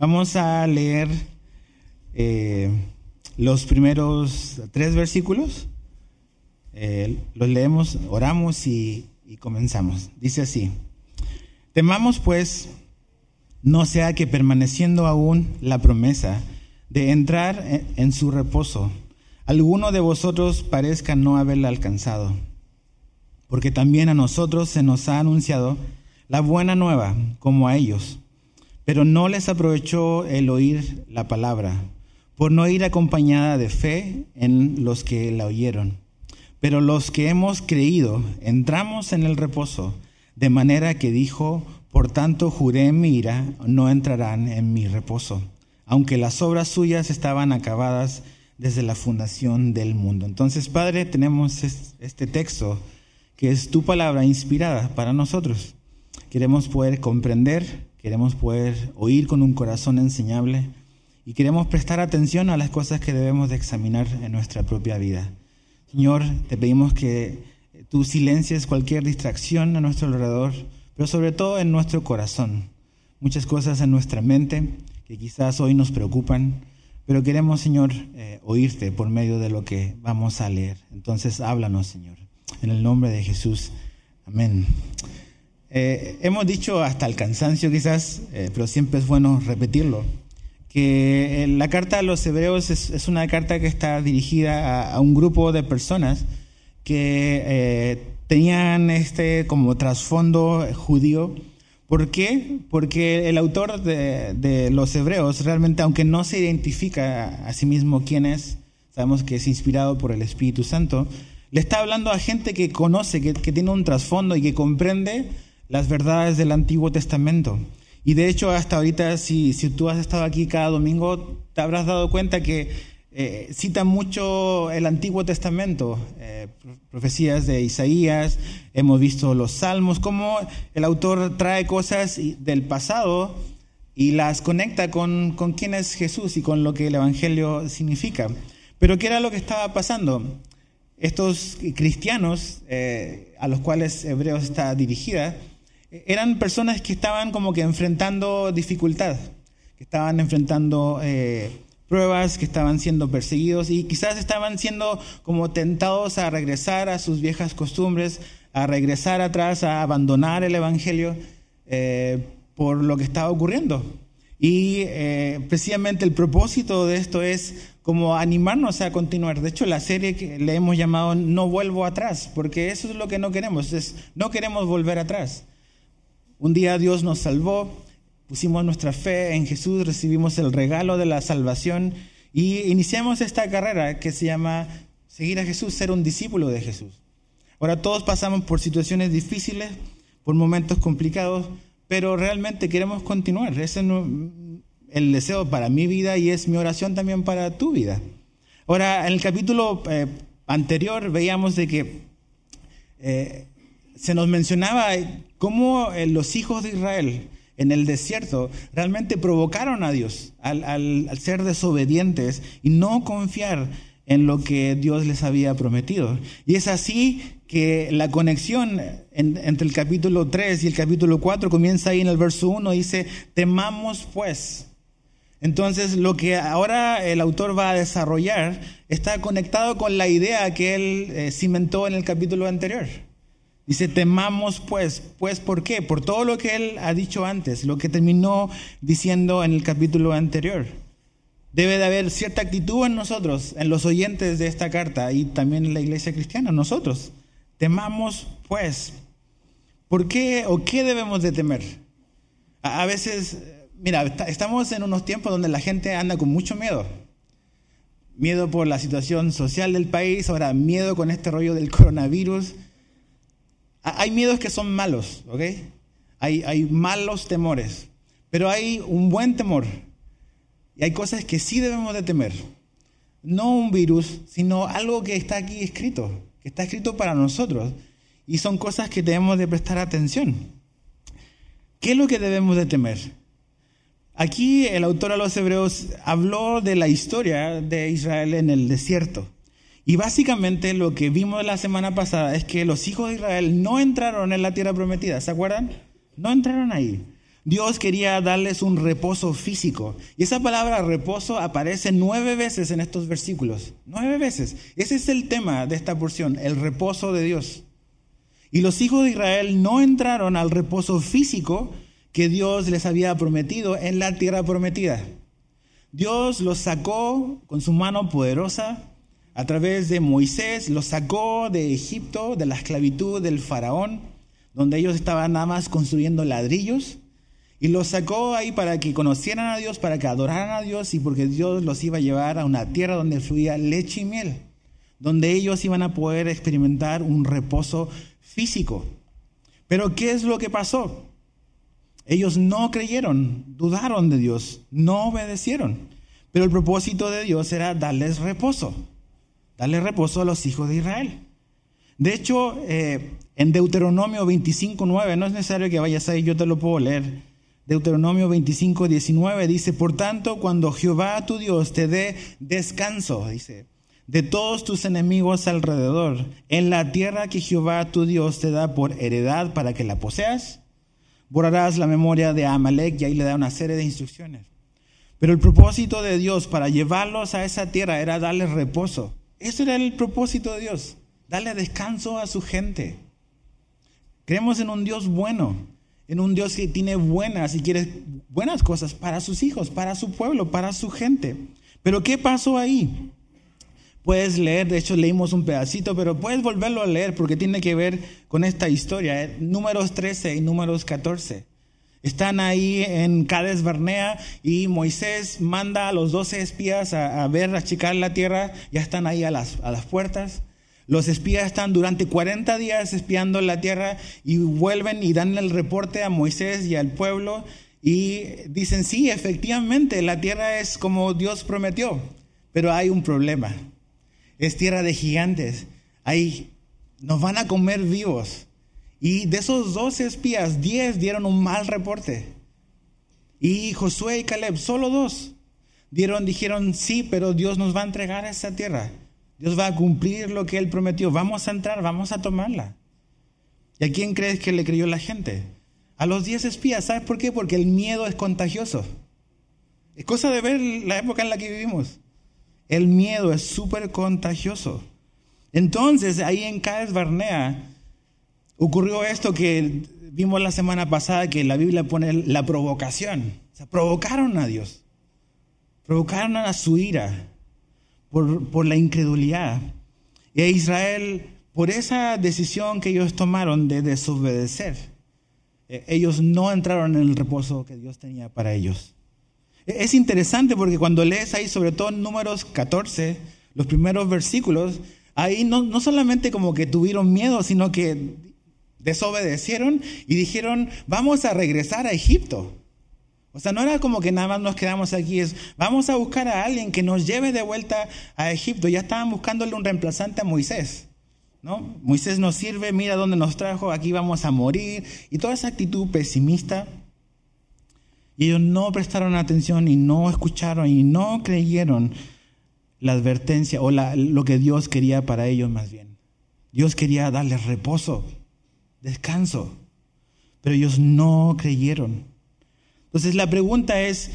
Vamos a leer eh, los primeros tres versículos. Eh, los leemos, oramos y, y comenzamos. Dice así, temamos pues, no sea que permaneciendo aún la promesa de entrar en su reposo, alguno de vosotros parezca no haberla alcanzado. Porque también a nosotros se nos ha anunciado la buena nueva, como a ellos. Pero no les aprovechó el oír la palabra, por no ir acompañada de fe en los que la oyeron. Pero los que hemos creído entramos en el reposo, de manera que dijo, por tanto juré en mi ira, no entrarán en mi reposo, aunque las obras suyas estaban acabadas desde la fundación del mundo. Entonces, Padre, tenemos este texto que es tu palabra inspirada para nosotros. Queremos poder comprender, queremos poder oír con un corazón enseñable y queremos prestar atención a las cosas que debemos de examinar en nuestra propia vida. Señor, te pedimos que tú silencies cualquier distracción a nuestro alrededor, pero sobre todo en nuestro corazón. Muchas cosas en nuestra mente que quizás hoy nos preocupan, pero queremos, Señor, eh, oírte por medio de lo que vamos a leer. Entonces, háblanos, Señor. En el nombre de Jesús. Amén. Eh, hemos dicho hasta el cansancio quizás, eh, pero siempre es bueno repetirlo, que la carta a los hebreos es, una carta que está dirigida a, un grupo de personas que eh, tenían este como trasfondo judío. ¿Por qué? Porque el autor de, los hebreos realmente, aunque no se identifica a sí mismo quién es, sabemos que es inspirado por el Espíritu Santo, le está hablando a gente que conoce, que, que tiene un trasfondo y que comprende las verdades del Antiguo Testamento. Y de hecho, hasta ahorita, si, si tú has estado aquí cada domingo, te habrás dado cuenta que eh, cita mucho el Antiguo Testamento, eh, profecías de Isaías, hemos visto los salmos, cómo el autor trae cosas del pasado y las conecta con, con quién es Jesús y con lo que el Evangelio significa. Pero ¿qué era lo que estaba pasando? Estos cristianos eh, a los cuales Hebreos está dirigida, eran personas que estaban como que enfrentando dificultad, que estaban enfrentando eh, pruebas, que estaban siendo perseguidos y quizás estaban siendo como tentados a regresar a sus viejas costumbres, a regresar atrás, a abandonar el Evangelio eh, por lo que estaba ocurriendo. Y eh, precisamente el propósito de esto es como animarnos a continuar. De hecho, la serie que le hemos llamado No vuelvo atrás, porque eso es lo que no queremos, es, no queremos volver atrás. Un día Dios nos salvó, pusimos nuestra fe en Jesús, recibimos el regalo de la salvación y iniciamos esta carrera que se llama seguir a Jesús, ser un discípulo de Jesús. Ahora todos pasamos por situaciones difíciles, por momentos complicados, pero realmente queremos continuar. Ese es el deseo para mi vida y es mi oración también para tu vida. Ahora, en el capítulo eh, anterior veíamos de que eh, se nos mencionaba cómo eh, los hijos de Israel en el desierto realmente provocaron a Dios al, ser desobedientes y no confiar en lo que Dios les había prometido. Y es así que la conexión entre el capítulo 3 y el capítulo 4 comienza ahí en el verso 1, dice, temamos pues. Entonces lo que ahora el autor va a desarrollar está conectado con la idea que él eh, cimentó en el capítulo anterior. Dice, temamos pues, pues ¿por qué? Por todo lo que él ha dicho antes, lo que terminó diciendo en el capítulo anterior. Debe de haber cierta actitud en nosotros, en los oyentes de esta carta y también en la iglesia cristiana, nosotros. Temamos pues. ¿Por qué o qué debemos de temer? A, veces, mira, estamos en unos tiempos donde la gente anda con mucho miedo. Miedo por la situación social del país, ahora miedo con este rollo del coronavirus hay miedos que son malos, ¿ok? Hay, hay malos temores, pero hay un buen temor. Y hay cosas que sí debemos de temer. No un virus, sino algo que está aquí escrito, que está escrito para nosotros. Y son cosas que debemos de prestar atención. ¿Qué es lo que debemos de temer? Aquí el autor a los hebreos habló de la historia de Israel en el desierto. Y básicamente lo que vimos la semana pasada es que los hijos de Israel no entraron en la tierra prometida, ¿se acuerdan? No entraron ahí. Dios quería darles un reposo físico. Y esa palabra reposo aparece nueve veces en estos versículos. Nueve veces. Ese es el tema de esta porción, el reposo de Dios. Y los hijos de Israel no entraron al reposo físico que Dios les había prometido en la tierra prometida. Dios los sacó con su mano poderosa a través de Moisés, los sacó de Egipto, de la esclavitud del faraón, donde ellos estaban nada más construyendo ladrillos, y los sacó ahí para que conocieran a Dios, para que adoraran a Dios y porque Dios los iba a llevar a una tierra donde fluía leche y miel, donde ellos iban a poder experimentar un reposo físico. Pero ¿qué es lo que pasó? Ellos no creyeron, dudaron de Dios, no obedecieron. Pero el propósito de Dios era darles reposo, darles reposo a los hijos de Israel. De hecho, eh, en Deuteronomio 25.9, no es necesario que vayas ahí, yo te lo puedo leer. Deuteronomio 25.19 dice, por tanto, cuando Jehová tu Dios te dé descanso, dice, de todos tus enemigos alrededor, en la tierra que Jehová tu Dios te da por heredad para que la poseas, borrarás la memoria de Amalek y ahí le da una serie de instrucciones. Pero el propósito de Dios para llevarlos a esa tierra era darles reposo. Eso era el propósito de Dios, darle descanso a su gente. Creemos en un Dios bueno, en un Dios que tiene buenas y quiere buenas cosas para sus hijos, para su pueblo, para su gente. Pero ¿qué pasó ahí? Puedes leer, de hecho leímos un pedacito, pero puedes volverlo a leer porque tiene que ver con esta historia. ¿eh? Números 13 y números 14. Están ahí en Cades Barnea y Moisés manda a los doce espías a, ver, a la tierra. Ya están ahí a las, a las puertas. Los espías están durante 40 días espiando la tierra y vuelven y dan el reporte a Moisés y al pueblo y dicen, sí, efectivamente, la tierra es como Dios prometió, pero hay un problema es tierra de gigantes. Ahí nos van a comer vivos. Y de esos 12 espías, 10 dieron un mal reporte. Y Josué y Caleb, solo dos, dieron, dijeron, sí, pero Dios nos va a entregar esa tierra. Dios va a cumplir lo que Él prometió. Vamos a entrar, vamos a tomarla. ¿Y a quién crees que le creyó la gente? A los 10 espías. ¿Sabes por qué? Porque el miedo es contagioso. Es cosa de ver la época en la que vivimos. El miedo es súper contagioso. Entonces, ahí en Cádiz Barnea ocurrió esto que vimos la semana pasada, que la Biblia pone la provocación. O sea, provocaron a Dios. Provocaron a su ira por, por la incredulidad. Y a Israel, por esa decisión que ellos tomaron de desobedecer, eh, ellos no entraron en el reposo que Dios tenía para ellos. Es interesante porque cuando lees ahí, sobre todo en números 14, los primeros versículos, ahí no, no solamente como que tuvieron miedo, sino que desobedecieron y dijeron, vamos a regresar a Egipto. O sea, no era como que nada más nos quedamos aquí, es vamos a buscar a alguien que nos lleve de vuelta a Egipto. Ya estaban buscándole un reemplazante a Moisés. ¿no? Moisés nos sirve, mira dónde nos trajo, aquí vamos a morir. Y toda esa actitud pesimista. Y ellos no prestaron atención y no escucharon y no creyeron la advertencia o lo que Dios quería para ellos más bien. Dios quería darles reposo, descanso, pero ellos no creyeron. Entonces la pregunta es,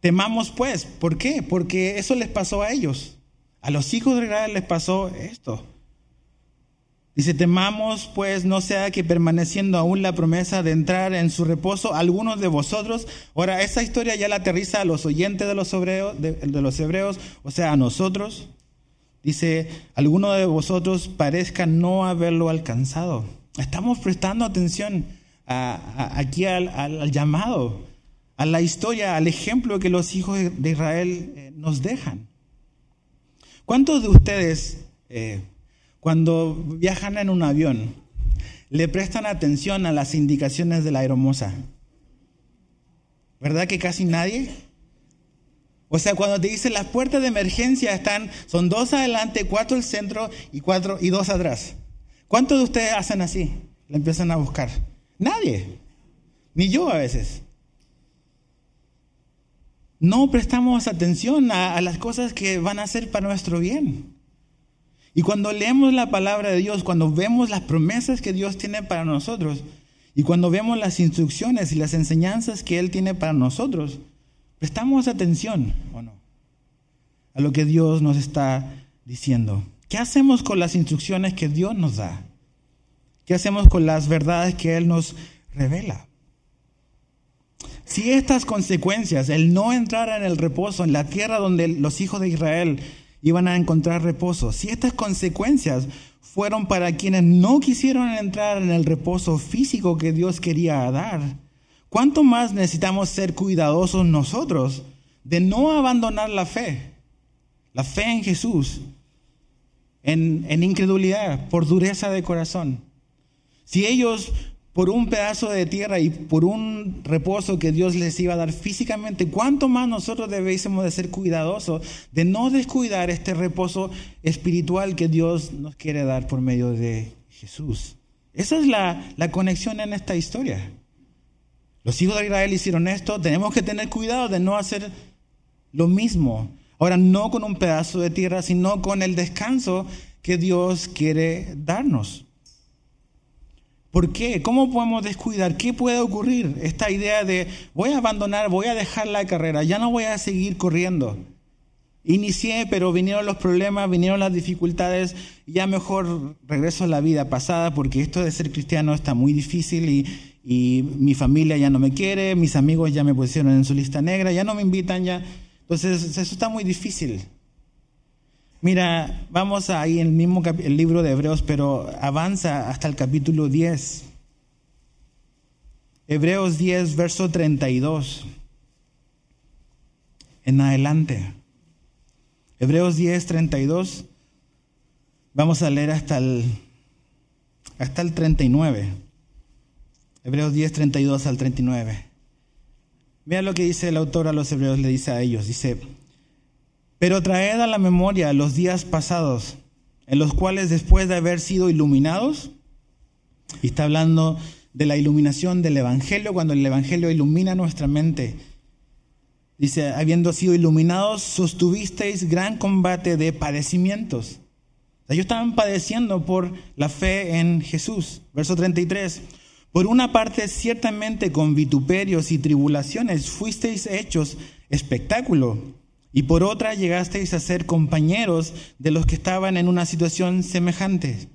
temamos pues, ¿por qué? Porque eso les pasó a ellos. A los hijos de Israel les pasó esto. Dice, temamos pues no sea que permaneciendo aún la promesa de entrar en su reposo, algunos de vosotros, ahora esa historia ya la aterriza a los oyentes de los hebreos, de, los hebreos o sea, a nosotros. Dice, alguno de vosotros parezca no haberlo alcanzado. Estamos prestando atención aquí al, llamado, a la historia, al ejemplo que los hijos de Israel eh, nos dejan. ¿Cuántos de ustedes... Eh, cuando viajan en un avión, le prestan atención a las indicaciones de la aeromoza. ¿Verdad que casi nadie? O sea, cuando te dicen las puertas de emergencia están, son dos adelante, cuatro al centro y cuatro y dos atrás. ¿Cuántos de ustedes hacen así? Le empiezan a buscar. Nadie. Ni yo a veces. No prestamos atención a, a las cosas que van a ser para nuestro bien. Y cuando leemos la palabra de Dios, cuando vemos las promesas que Dios tiene para nosotros, Y cuando vemos las instrucciones y las enseñanzas que Él tiene para nosotros, prestamos atención o no a lo que Dios nos está diciendo. ¿Qué hacemos con las instrucciones que Dios nos da? ¿Qué hacemos con las verdades que Él nos revela? Si estas consecuencias, el no entrar en el reposo en la tierra donde los hijos de Israel iban a encontrar reposo, si estas consecuencias fueron para quienes no quisieron entrar en el reposo físico que Dios quería dar, ¿cuánto más necesitamos ser cuidadosos nosotros de no abandonar la fe? La fe en Jesús, en, incredulidad, por dureza de corazón. Si ellos por un pedazo de tierra y por un reposo que Dios les iba a dar físicamente, ¿cuánto más nosotros debiésemos de ser cuidadosos de no descuidar este reposo espiritual que Dios nos quiere dar por medio de Jesús? Esa es la, la conexión en esta historia. Los hijos de Israel hicieron esto, tenemos que tener cuidado de no hacer lo mismo. Ahora, no con un pedazo de tierra, sino con el descanso que Dios quiere darnos. ¿Por qué? ¿Cómo podemos descuidar? ¿Qué puede ocurrir? Esta idea de voy a abandonar, voy a dejar la carrera, ya no voy a seguir corriendo. Inicié, pero vinieron los problemas, vinieron las dificultades, ya mejor regreso a la vida pasada porque esto de ser cristiano está muy difícil y, y mi familia ya no me quiere, mis amigos ya me pusieron en su lista negra, ya no me invitan ya. Entonces eso está muy difícil. Mira, vamos ahí en el mismo el libro de Hebreos, pero avanza hasta el capítulo 10. Hebreos 10, verso 32. En adelante. Hebreos 10, 32. Vamos a leer hasta el, hasta el 39. Hebreos 10, 32 al 39. Mira lo que dice el autor a los hebreos, le dice a ellos. Dice, pero traed a la memoria los días pasados, en los cuales después de haber sido iluminados, y está hablando de la iluminación del Evangelio, cuando el Evangelio ilumina nuestra mente, dice, habiendo sido iluminados, sostuvisteis gran combate de padecimientos. ellos estaban padeciendo por la fe en Jesús. Verso 33. Por una parte, ciertamente con vituperios y tribulaciones fuisteis hechos espectáculo y por otra llegasteis a ser compañeros de los que estaban en una situación semejante.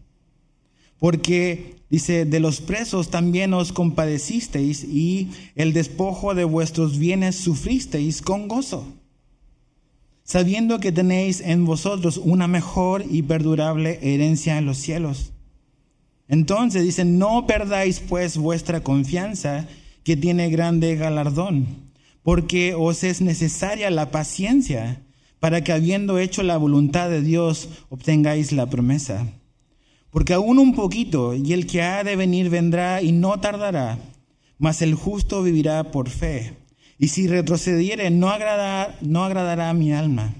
Porque, dice, de los presos también os compadecisteis y el despojo de vuestros bienes sufristeis con gozo, sabiendo que tenéis en vosotros una mejor y perdurable herencia en los cielos. Entonces, dice, no perdáis pues vuestra confianza, que tiene grande galardón porque os es necesaria la paciencia para que habiendo hecho la voluntad de Dios obtengáis la promesa. Porque aún un poquito, y el que ha de venir vendrá y no tardará, mas el justo vivirá por fe. Y si retrocediere, no, no agradará a mi alma.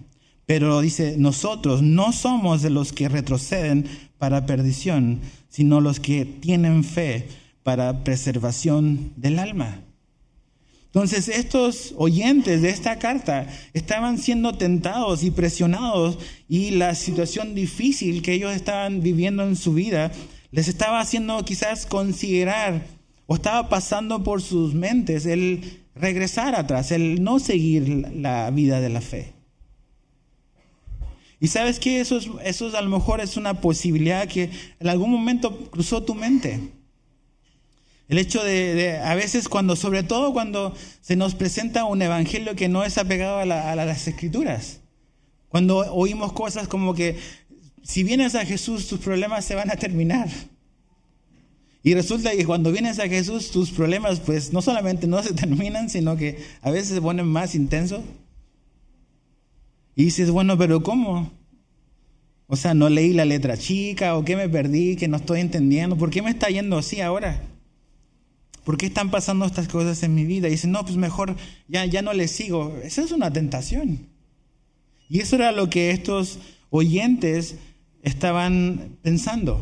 Pero dice, nosotros no somos de los que retroceden para perdición, sino los que tienen fe para preservación del alma. Entonces estos oyentes de esta carta estaban siendo tentados y presionados y la situación difícil que ellos estaban viviendo en su vida les estaba haciendo quizás considerar o estaba pasando por sus mentes el regresar atrás, el no seguir la vida de la fe. Y sabes que eso, eso a lo mejor es una posibilidad que en algún momento cruzó tu mente. El hecho de, a veces cuando, sobre todo cuando se nos presenta un evangelio que no es apegado a, las escrituras, cuando oímos cosas como que si vienes a Jesús tus problemas se van a terminar. Y resulta que cuando vienes a Jesús tus problemas pues no solamente no se terminan, sino que a veces se ponen más intensos. Y dices, bueno, pero ¿cómo? O sea, no leí la letra chica o qué me perdí, que no estoy entendiendo. ¿Por qué me está yendo así ahora? ¿Por qué están pasando estas cosas en mi vida? Y dicen, no, pues mejor ya, ya no le sigo. Esa es una tentación. Y eso era lo que estos oyentes estaban pensando.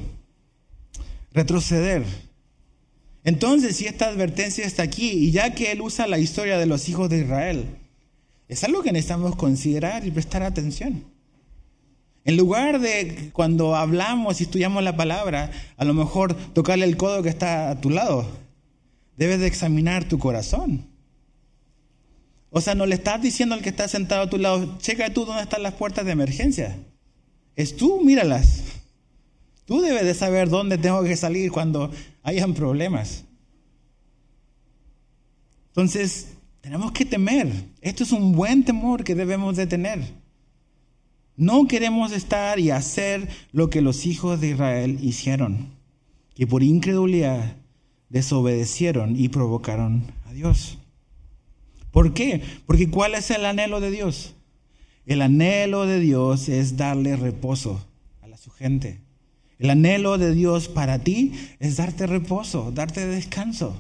Retroceder. Entonces, si esta advertencia está aquí, y ya que él usa la historia de los hijos de Israel, es algo que necesitamos considerar y prestar atención. En lugar de cuando hablamos y estudiamos la palabra, a lo mejor tocarle el codo que está a tu lado debes de examinar tu corazón. O sea, no le estás diciendo al que está sentado a tu lado, checa tú dónde están las puertas de emergencia. Es tú, míralas. Tú debes de saber dónde tengo que salir cuando hayan problemas. Entonces, tenemos que temer. Esto es un buen temor que debemos de tener. No queremos estar y hacer lo que los hijos de Israel hicieron, que por incredulidad desobedecieron y provocaron a Dios. ¿Por qué? Porque ¿cuál es el anhelo de Dios? El anhelo de Dios es darle reposo a la su gente. El anhelo de Dios para ti es darte reposo, darte descanso.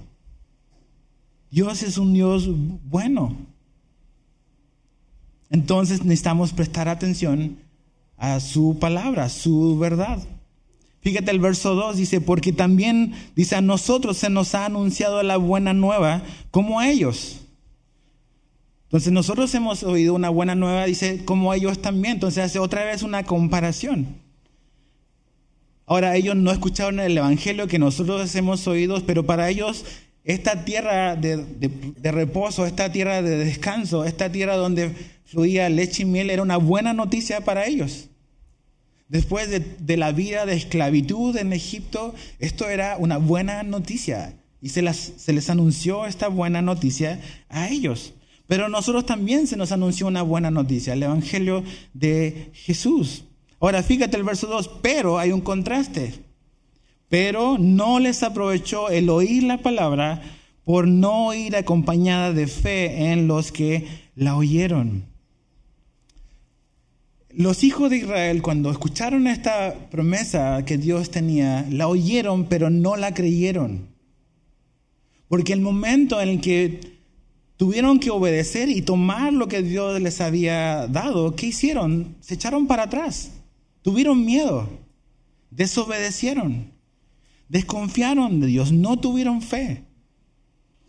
Dios es un Dios bueno. Entonces necesitamos prestar atención a su palabra, su verdad. Fíjate el verso 2 dice, porque también dice, a nosotros se nos ha anunciado la buena nueva como a ellos. Entonces nosotros hemos oído una buena nueva, dice, como ellos también. Entonces hace otra vez una comparación. Ahora ellos no escucharon el Evangelio que nosotros hemos oído, pero para ellos esta tierra de, reposo, esta tierra de descanso, esta tierra donde fluía leche y miel era una buena noticia para ellos. Después de, la vida de esclavitud en Egipto, esto era una buena noticia y se, se les anunció esta buena noticia a ellos. Pero a nosotros también se nos anunció una buena noticia, el Evangelio de Jesús. Ahora fíjate el verso 2, pero hay un contraste. Pero no les aprovechó el oír la palabra por no ir acompañada de fe en los que la oyeron. Los hijos de Israel, cuando escucharon esta promesa que Dios tenía, la oyeron, pero no la creyeron. Porque el momento en el que tuvieron que obedecer y tomar lo que Dios les había dado, ¿qué hicieron? Se echaron para atrás, tuvieron miedo, desobedecieron desconfiaron de Dios, no tuvieron fe.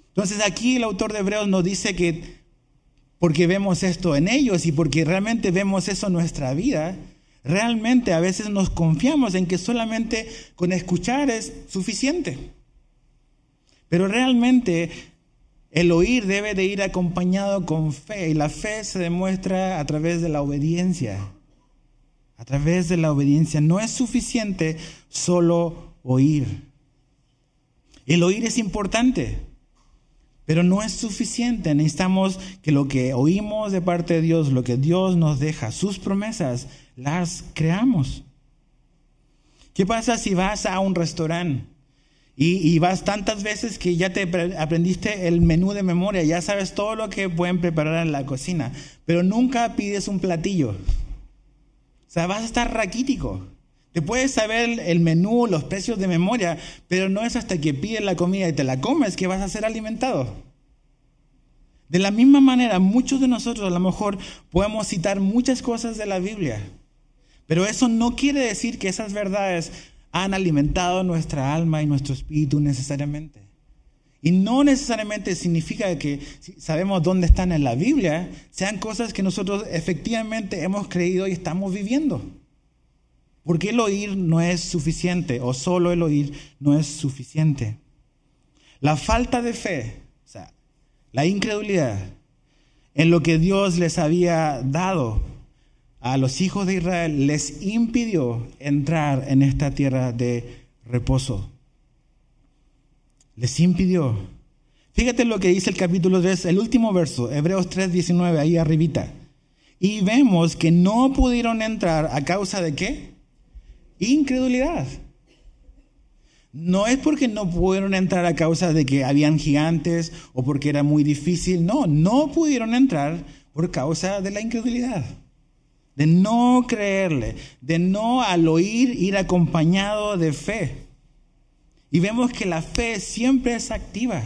Entonces aquí el autor de Hebreos nos dice que porque vemos esto en ellos y porque realmente vemos eso en nuestra vida, realmente a veces nos confiamos en que solamente con escuchar es suficiente. Pero realmente el oír debe de ir acompañado con fe y la fe se demuestra a través de la obediencia. A través de la obediencia no es suficiente solo oír. El oír es importante, pero no es suficiente. Necesitamos que lo que oímos de parte de Dios, lo que Dios nos deja, sus promesas, las creamos. ¿Qué pasa si vas a un restaurante y, vas tantas veces que ya te aprendiste el menú de memoria, ya sabes todo lo que pueden preparar en la cocina, pero nunca pides un platillo? O sea, vas a estar raquítico. Te puedes saber el menú, los precios de memoria, pero no es hasta que pides la comida y te la comes que vas a ser alimentado. De la misma manera, muchos de nosotros a lo mejor podemos citar muchas cosas de la Biblia, pero eso no quiere decir que esas verdades han alimentado nuestra alma y nuestro espíritu necesariamente. Y no necesariamente significa que si sabemos dónde están en la Biblia, sean cosas que nosotros efectivamente hemos creído y estamos viviendo. Porque el oír no es suficiente o solo el oír no es suficiente. La falta de fe, o sea, la incredulidad en lo que Dios les había dado a los hijos de Israel les impidió entrar en esta tierra de reposo. Les impidió. Fíjate lo que dice el capítulo 3, el último verso, Hebreos 3, 19, ahí arribita. Y vemos que no pudieron entrar a causa de qué? Incredulidad. No es porque no pudieron entrar a causa de que habían gigantes o porque era muy difícil. No, no pudieron entrar por causa de la incredulidad. De no creerle, de no al oír ir acompañado de fe. Y vemos que la fe siempre es activa.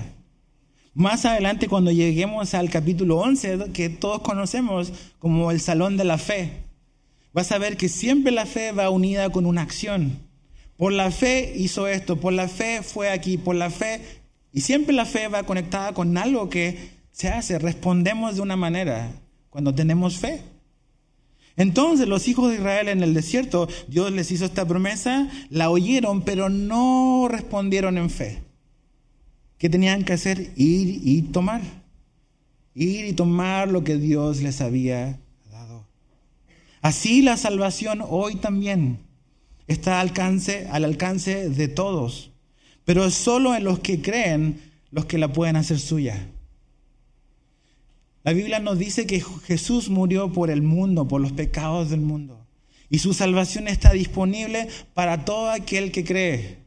Más adelante cuando lleguemos al capítulo 11, que todos conocemos como el salón de la fe, vas a ver que siempre la fe va unida con una acción. Por la fe hizo esto, por la fe fue aquí, por la fe, y siempre la fe va conectada con algo que se hace, respondemos de una manera cuando tenemos fe. Entonces los hijos de Israel en el desierto, Dios les hizo esta promesa, la oyeron, pero no respondieron en fe. ¿Qué tenían que hacer? Ir y tomar. Ir y tomar lo que Dios les había. Así la salvación hoy también está al alcance, al alcance de todos, pero es solo en los que creen los que la pueden hacer suya. La Biblia nos dice que Jesús murió por el mundo, por los pecados del mundo. Y su salvación está disponible para todo aquel que cree.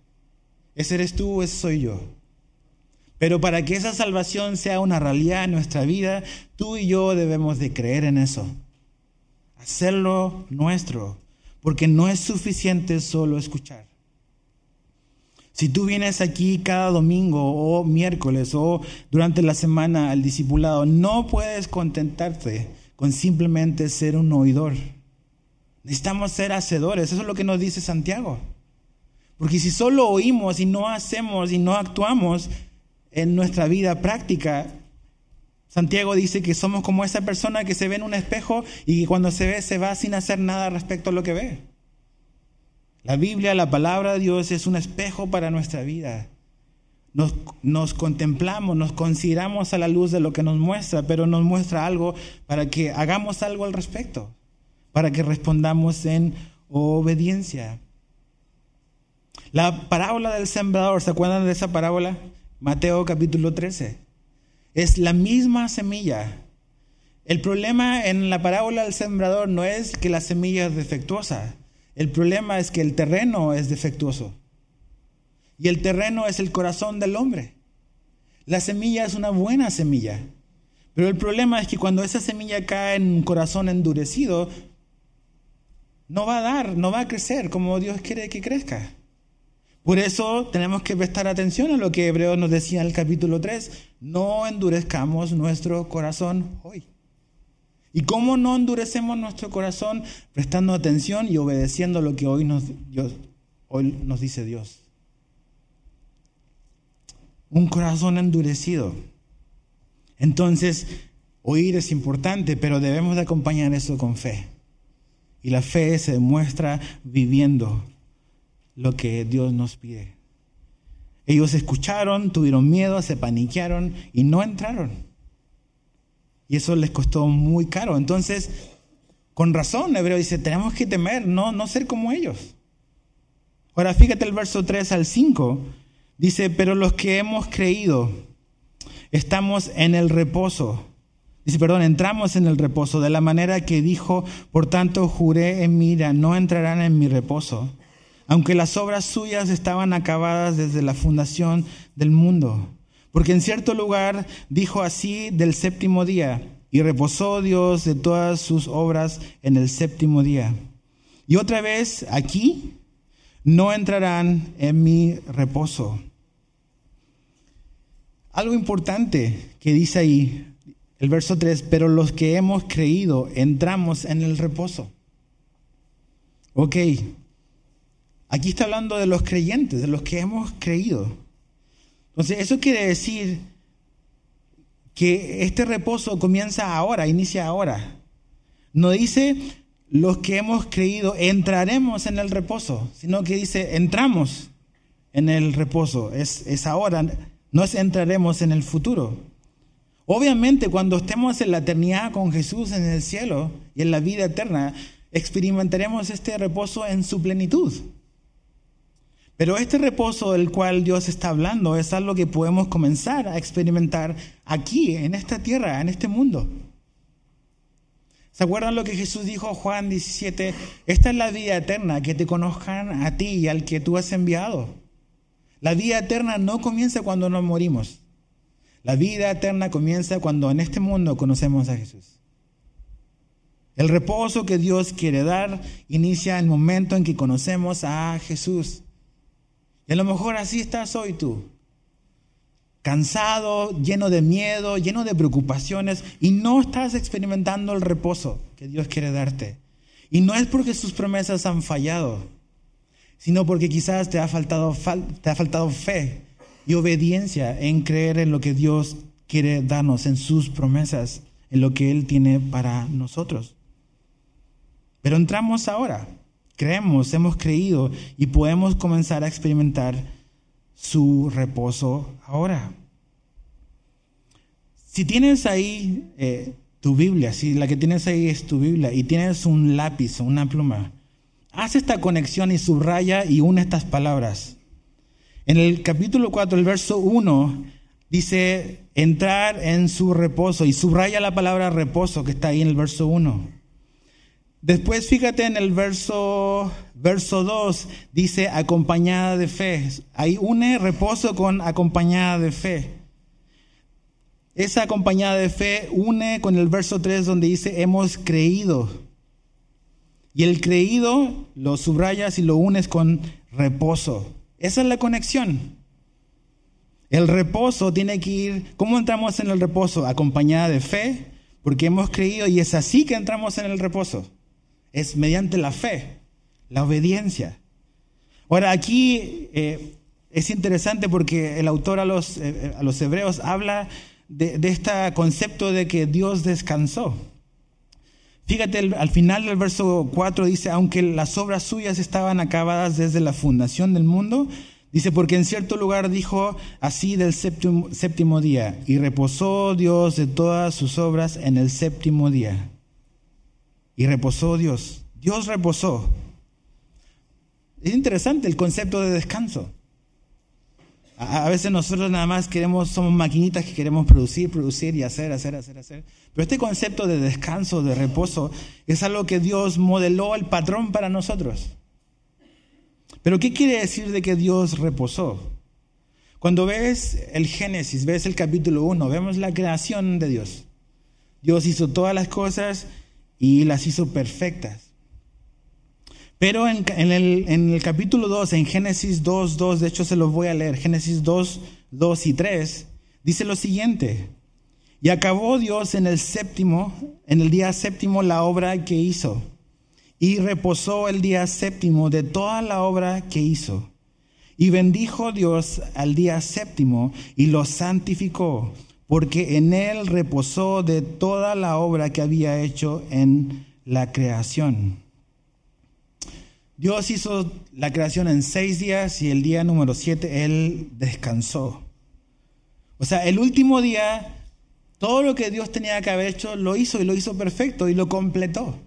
Ese eres tú, ese soy yo. Pero para que esa salvación sea una realidad en nuestra vida, tú y yo debemos de creer en eso. Hacerlo nuestro. Porque no es suficiente solo escuchar. Si tú vienes aquí cada domingo o miércoles o durante la semana al discipulado, no puedes contentarte con simplemente ser un oidor. Necesitamos ser hacedores, eso es lo que nos dice Santiago. Porque si solo oímos y no hacemos y no actuamos en nuestra vida práctica, Santiago dice que somos como esa persona que se ve en un espejo y cuando se ve se va sin hacer nada respecto a lo que ve. La Biblia, la palabra de Dios es un espejo para nuestra vida. Nos, nos, contemplamos, nos consideramos a la luz de lo que nos muestra, pero nos muestra algo para que hagamos algo al respecto para que respondamos en obediencia. La parábola del sembrador, ¿se acuerdan de esa parábola? Mateo capítulo 13. Es la misma semilla. El problema en la parábola del sembrador no es que la semilla es defectuosa. El problema es que el terreno es defectuoso. Y el terreno es el corazón del hombre. La semilla es una buena semilla. Pero el problema es que cuando esa semilla cae en un corazón endurecido, no va a dar, no va a crecer como Dios quiere que crezca. Por eso tenemos que prestar atención a lo que Hebreos nos decía en el capítulo 3. No endurezcamos nuestro corazón hoy. ¿Y cómo no endurecemos nuestro corazón? Prestando atención y obedeciendo lo que hoy nos, hoy nos dice Dios. Un corazón endurecido. Entonces, oír es importante, pero debemos de acompañar eso con fe. Y la fe se demuestra viviendo lo que Dios nos pide. Ellos escucharon, tuvieron miedo, se paniquearon y no entraron. Y eso les costó muy caro. Entonces, con razón, Hebreo dice, tenemos que temer, no, no ser como ellos. Ahora fíjate el verso 3 al 5. Dice, pero los que hemos creído estamos en el reposo Dice, perdón, entramos en el reposo de la manera que dijo, por tanto juré en mira, no entrarán en mi reposo, aunque las obras suyas estaban acabadas desde la fundación del mundo. Porque en cierto lugar dijo así del séptimo día, y reposó Dios de todas sus obras en el séptimo día. Y otra vez aquí, no entrarán en mi reposo. Algo importante que dice ahí, el verso 3, pero los que hemos creído entramos en el reposo. Ok, aquí está hablando de los creyentes, de los que hemos creído. Entonces, eso quiere decir que este reposo comienza ahora, inicia ahora. No dice los que hemos creído entraremos en el reposo, sino que dice entramos en el reposo. Es, es ahora, no es entraremos en el futuro. Obviamente cuando estemos en la eternidad con Jesús en el cielo y en la vida eterna, experimentaremos este reposo en su plenitud. Pero este reposo del cual Dios está hablando es algo que podemos comenzar a experimentar aquí, en esta tierra, en este mundo. ¿Se acuerdan lo que Jesús dijo a Juan 17? Esta es la vida eterna, que te conozcan a ti y al que tú has enviado. La vida eterna no comienza cuando nos morimos. La vida eterna comienza cuando en este mundo conocemos a Jesús. El reposo que Dios quiere dar inicia el momento en que conocemos a Jesús. A lo mejor así estás hoy tú, cansado, lleno de miedo, lleno de preocupaciones, y no estás experimentando el reposo que Dios quiere darte. Y no es porque sus promesas han fallado, sino porque quizás te ha faltado, te ha faltado fe y obediencia en creer en lo que Dios quiere darnos, en sus promesas, en lo que Él tiene para nosotros. Pero entramos ahora, creemos, hemos creído y podemos comenzar a experimentar su reposo ahora. Si tienes ahí eh, tu Biblia, si la que tienes ahí es tu Biblia y tienes un lápiz o una pluma, haz esta conexión y subraya y une estas palabras. En el capítulo 4, el verso 1, dice entrar en su reposo y subraya la palabra reposo que está ahí en el verso 1. Después fíjate en el verso, verso 2, dice acompañada de fe. Ahí une reposo con acompañada de fe. Esa acompañada de fe une con el verso 3 donde dice hemos creído. Y el creído lo subrayas y lo unes con reposo. Esa es la conexión. El reposo tiene que ir, ¿cómo entramos en el reposo? Acompañada de fe, porque hemos creído y es así que entramos en el reposo. Es mediante la fe, la obediencia. Ahora aquí eh, es interesante porque el autor a los, eh, a los hebreos habla de, este concepto de que Dios descansó. Fíjate, al final del verso 4 dice, aunque las obras suyas estaban acabadas desde la fundación del mundo, dice, porque en cierto lugar dijo así del séptimo, séptimo día, y reposó Dios de todas sus obras en el séptimo día. Y reposó Dios. Dios reposó. Es interesante el concepto de descanso. A, veces nosotros nada más queremos, somos maquinitas que queremos producir, producir y hacer, hacer, hacer, hacer. Pero este concepto de descanso, de reposo, es algo que Dios modeló el patrón para nosotros. Pero ¿qué quiere decir de que Dios reposó? Cuando ves el Génesis, ves el capítulo 1, vemos la creación de Dios. Dios hizo todas las cosas y las hizo perfectas. Pero en, el, capítulo 2, en Génesis 2, 2, de hecho se los voy a leer, Génesis 2, 2 y 3, dice lo siguiente, y acabó Dios en el séptimo, en el día séptimo la obra que hizo, y reposó el día séptimo de toda la obra que hizo. Y bendijo Dios al día séptimo y lo santificó, porque en él reposó de toda la obra que había hecho en la creación. Dios hizo la creación en seis días y el día número siete Él descansó. O sea, el último día, todo lo que Dios tenía que haber hecho, lo hizo y lo hizo perfecto y lo completó.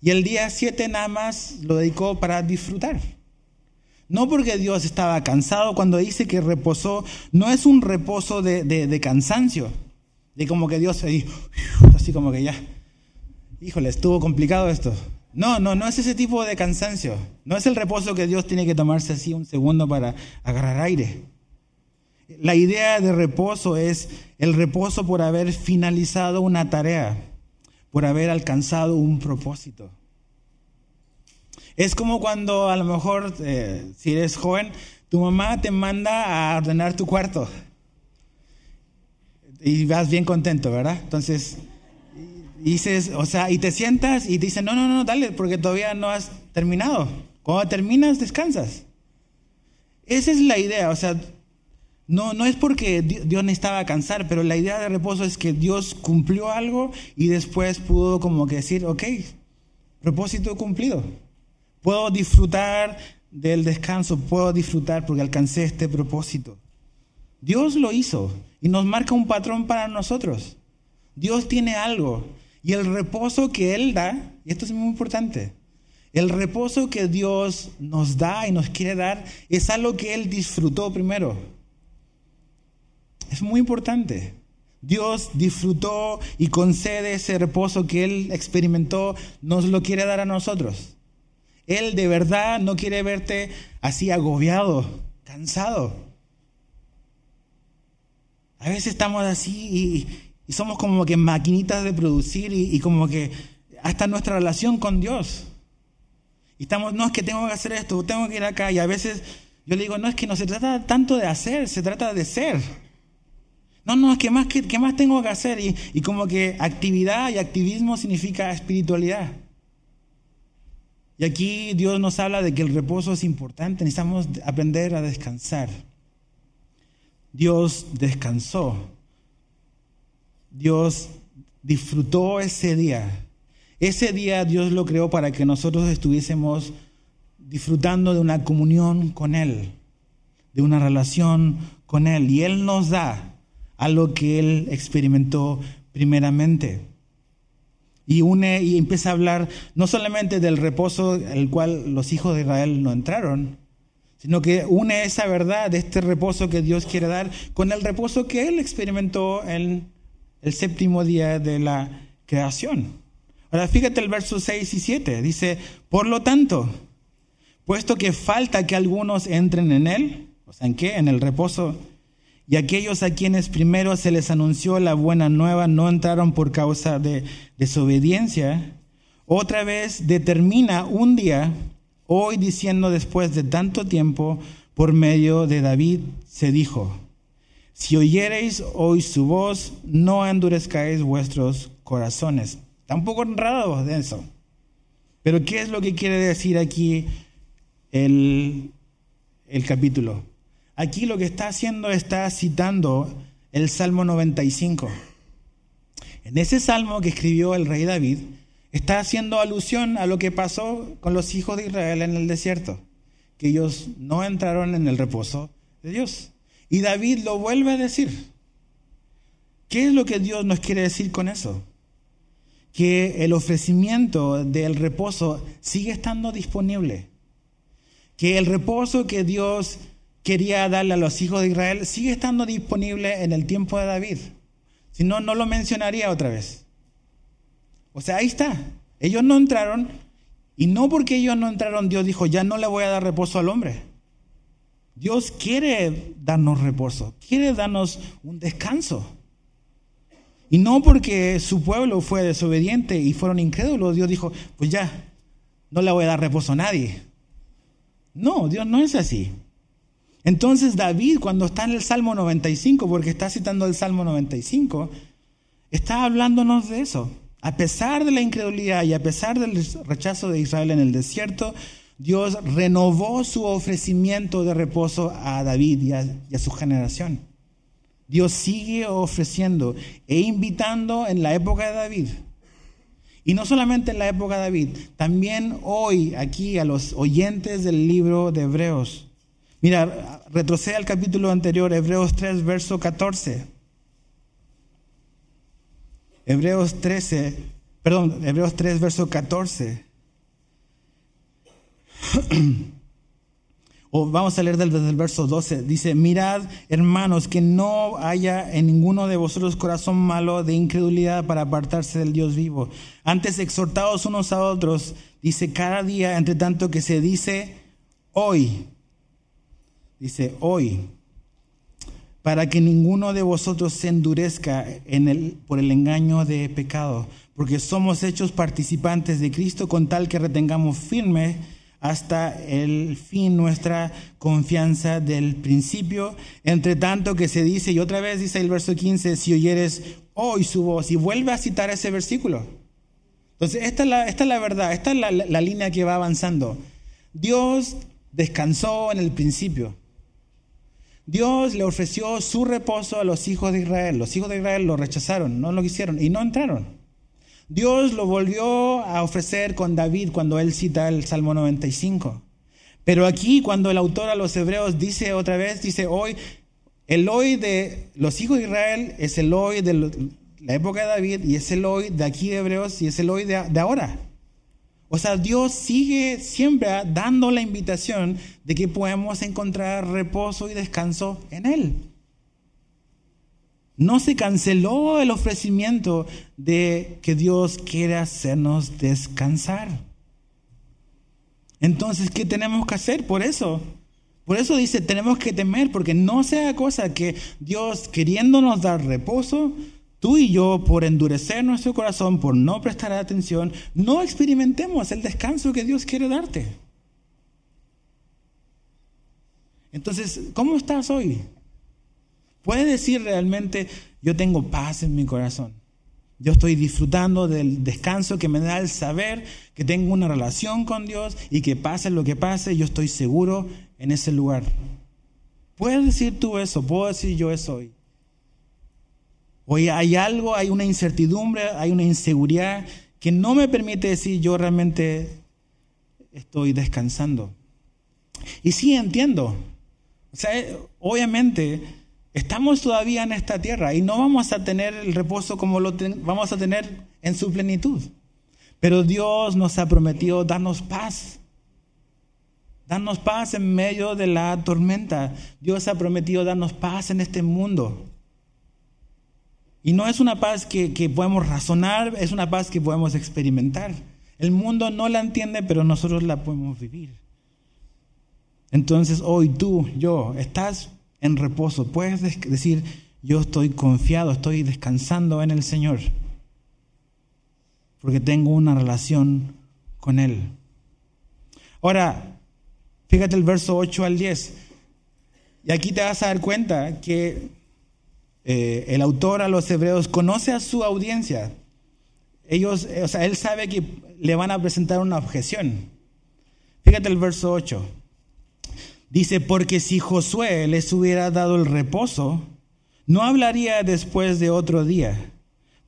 Y el día siete nada más lo dedicó para disfrutar. No porque Dios estaba cansado, cuando dice que reposó, no es un reposo de, de cansancio, de como que Dios se dijo, así como que ya, híjole, estuvo complicado esto. No, no, no es ese tipo de cansancio. No es el reposo que Dios tiene que tomarse así un segundo para agarrar aire. La idea de reposo es el reposo por haber finalizado una tarea, por haber alcanzado un propósito. Es como cuando a lo mejor, eh, si eres joven, tu mamá te manda a ordenar tu cuarto. Y vas bien contento, ¿verdad? Entonces, dices, o sea, y te sientas y te dicen, no, no, no, dale, porque todavía no has terminado. Cuando terminas, descansas. Esa es la idea, o sea, no, no es porque Dios necesitaba cansar, pero la idea de reposo es que Dios cumplió algo y después pudo como que decir, ok, propósito cumplido. Puedo disfrutar del descanso, puedo disfrutar porque alcancé este propósito. Dios lo hizo y nos marca un patrón para nosotros. Dios tiene algo y el reposo que Él da, y esto es muy importante, el reposo que Dios nos da y nos quiere dar es algo que Él disfrutó primero. Es muy importante. Dios disfrutó y concede ese reposo que Él experimentó, nos lo quiere dar a nosotros. Él de verdad no quiere verte así agobiado, cansado. A veces estamos así y, somos como que maquinitas de producir y, como que hasta nuestra relación con Dios. Y estamos, no es que tengo que hacer esto, tengo que ir acá. Y a veces yo le digo, no es que no se trata tanto de hacer, se trata de ser. No, no, es que más, que, más tengo que hacer. Y, y como que actividad y activismo significa espiritualidad. Y aquí Dios nos habla de que el reposo es importante, necesitamos aprender a descansar. Dios descansó. Dios disfrutó ese día. Ese día Dios lo creó para que nosotros estuviésemos disfrutando de una comunión con Él, de una relación con Él. Y Él nos da a lo que él experimentó primeramente. Y une y empieza a hablar no solamente del reposo al cual los hijos de Israel no entraron, sino que une esa verdad de este reposo que Dios quiere dar con el reposo que él experimentó en el séptimo día de la creación. Ahora fíjate el verso 6 y 7. Dice, por lo tanto, puesto que falta que algunos entren en él, o sea, ¿en qué? En el reposo. Y aquellos a quienes primero se les anunció la buena nueva no entraron por causa de desobediencia, otra vez determina un día, hoy diciendo después de tanto tiempo, por medio de David, se dijo, si oyereis hoy su voz, no endurezcáis vuestros corazones. Tampoco honrados de eso. Pero ¿qué es lo que quiere decir aquí el, el capítulo? Aquí lo que está haciendo está citando el Salmo 95. En ese salmo que escribió el rey David, está haciendo alusión a lo que pasó con los hijos de Israel en el desierto, que ellos no entraron en el reposo de Dios. Y David lo vuelve a decir. ¿Qué es lo que Dios nos quiere decir con eso? que el ofrecimiento del reposo sigue estando disponible. Que el reposo que Dios quería darle a los hijos de Israel sigue estando disponible en el tiempo de David. Si no, no lo mencionaría otra vez. O sea, ahí está. Ellos no entraron y no porque ellos no entraron, Dios dijo, ya no le voy a dar reposo al hombre. Dios quiere darnos reposo, quiere darnos un descanso. Y no porque su pueblo fue desobediente y fueron incrédulos, Dios dijo, pues ya, no le voy a dar reposo a nadie. No, Dios no es así. Entonces David, cuando está en el Salmo 95, porque está citando el Salmo 95, está hablándonos de eso. A pesar de la incredulidad y a pesar del rechazo de Israel en el desierto, Dios renovó su ofrecimiento de reposo a David y a, su generación. Dios sigue ofreciendo e invitando en la época de David. Y no solamente en la época de David, también hoy aquí a los oyentes del libro de Hebreos. Mira, retrocede al capítulo anterior, Hebreos 3, verso 14. Hebreos 13, perdón, Hebreos 3, verso 14. O vamos a leer desde el verso 12. Dice, mirad, hermanos, que no haya en ninguno de vosotros corazón malo de incredulidad para apartarse del Dios vivo. Antes exhortados unos a otros, dice, cada día, entre tanto que se dice, hoy. Dice, hoy. Para que ninguno de vosotros se endurezca en el, por el engaño de pecado. Porque somos hechos participantes de Cristo con tal que retengamos firme hasta el fin nuestra confianza del principio, entre tanto que se dice, y otra vez dice el verso 15, si oyeres hoy su voz, y vuelve a citar ese versículo. Entonces, esta es la, esta es la verdad, esta es la línea que va avanzando. Dios descansó en el principio. Dios le ofreció su reposo a los hijos de Israel. Los hijos de Israel lo rechazaron, no lo quisieron y no entraron. Dios lo volvió a ofrecer con David cuando él cita el Salmo 95. Pero aquí cuando el autor a los hebreos dice otra vez, dice hoy, el hoy de los hijos de Israel es el hoy de la época de David y es el hoy de aquí hebreos y es el hoy de ahora. O sea, Dios sigue siempre dando la invitación de que podemos encontrar reposo y descanso en Él. No se canceló el ofrecimiento de que Dios quiere hacernos descansar. Entonces, ¿qué tenemos que hacer por eso? Por eso dice, tenemos que temer, porque no sea cosa que Dios queriéndonos dar reposo, tú y yo, por endurecer nuestro corazón, por no prestar atención, no experimentemos el descanso que Dios quiere darte. Entonces, ¿cómo estás hoy? Puede decir realmente, yo tengo paz en mi corazón. Yo estoy disfrutando del descanso que me da el saber que tengo una relación con Dios y que pase lo que pase, yo estoy seguro en ese lugar. Puedes decir tú eso, puedo decir yo eso hoy. Hoy hay algo, hay una incertidumbre, hay una inseguridad que no me permite decir yo realmente estoy descansando. Y sí entiendo. O sea, obviamente Estamos todavía en esta tierra y no vamos a tener el reposo como lo vamos a tener en su plenitud. Pero Dios nos ha prometido darnos paz. Darnos paz en medio de la tormenta. Dios ha prometido darnos paz en este mundo. Y no es una paz que, que podemos razonar, es una paz que podemos experimentar. El mundo no la entiende, pero nosotros la podemos vivir. Entonces hoy tú, yo, estás en reposo. Puedes decir, yo estoy confiado, estoy descansando en el Señor, porque tengo una relación con Él. Ahora, fíjate el verso 8 al 10. Y aquí te vas a dar cuenta que eh, el autor a los hebreos conoce a su audiencia. Ellos, o sea, él sabe que le van a presentar una objeción. Fíjate el verso 8. Dice, porque si Josué les hubiera dado el reposo, no hablaría después de otro día.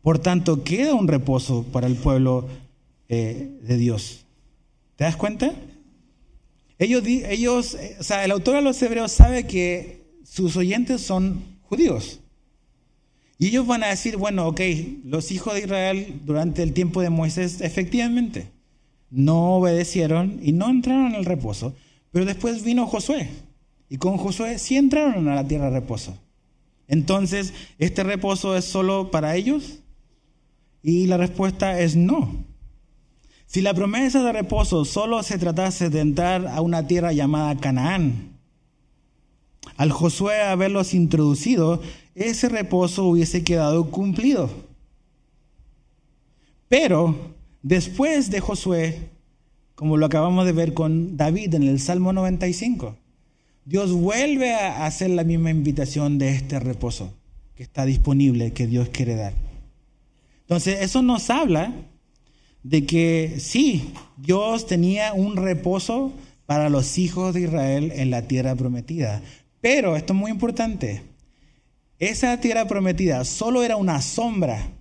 Por tanto, queda un reposo para el pueblo eh, de Dios. ¿Te das cuenta? Ellos, ellos, eh, o sea, el autor de los hebreos sabe que sus oyentes son judíos. Y ellos van a decir, bueno, ok, los hijos de Israel durante el tiempo de Moisés efectivamente no obedecieron y no entraron en el reposo. Pero después vino Josué. Y con Josué sí entraron a la tierra de reposo. Entonces, ¿este reposo es solo para ellos? Y la respuesta es no. Si la promesa de reposo solo se tratase de entrar a una tierra llamada Canaán, al Josué haberlos introducido, ese reposo hubiese quedado cumplido. Pero después de Josué, como lo acabamos de ver con David en el Salmo 95. Dios vuelve a hacer la misma invitación de este reposo que está disponible, que Dios quiere dar. Entonces, eso nos habla de que sí, Dios tenía un reposo para los hijos de Israel en la tierra prometida. Pero, esto es muy importante, esa tierra prometida solo era una sombra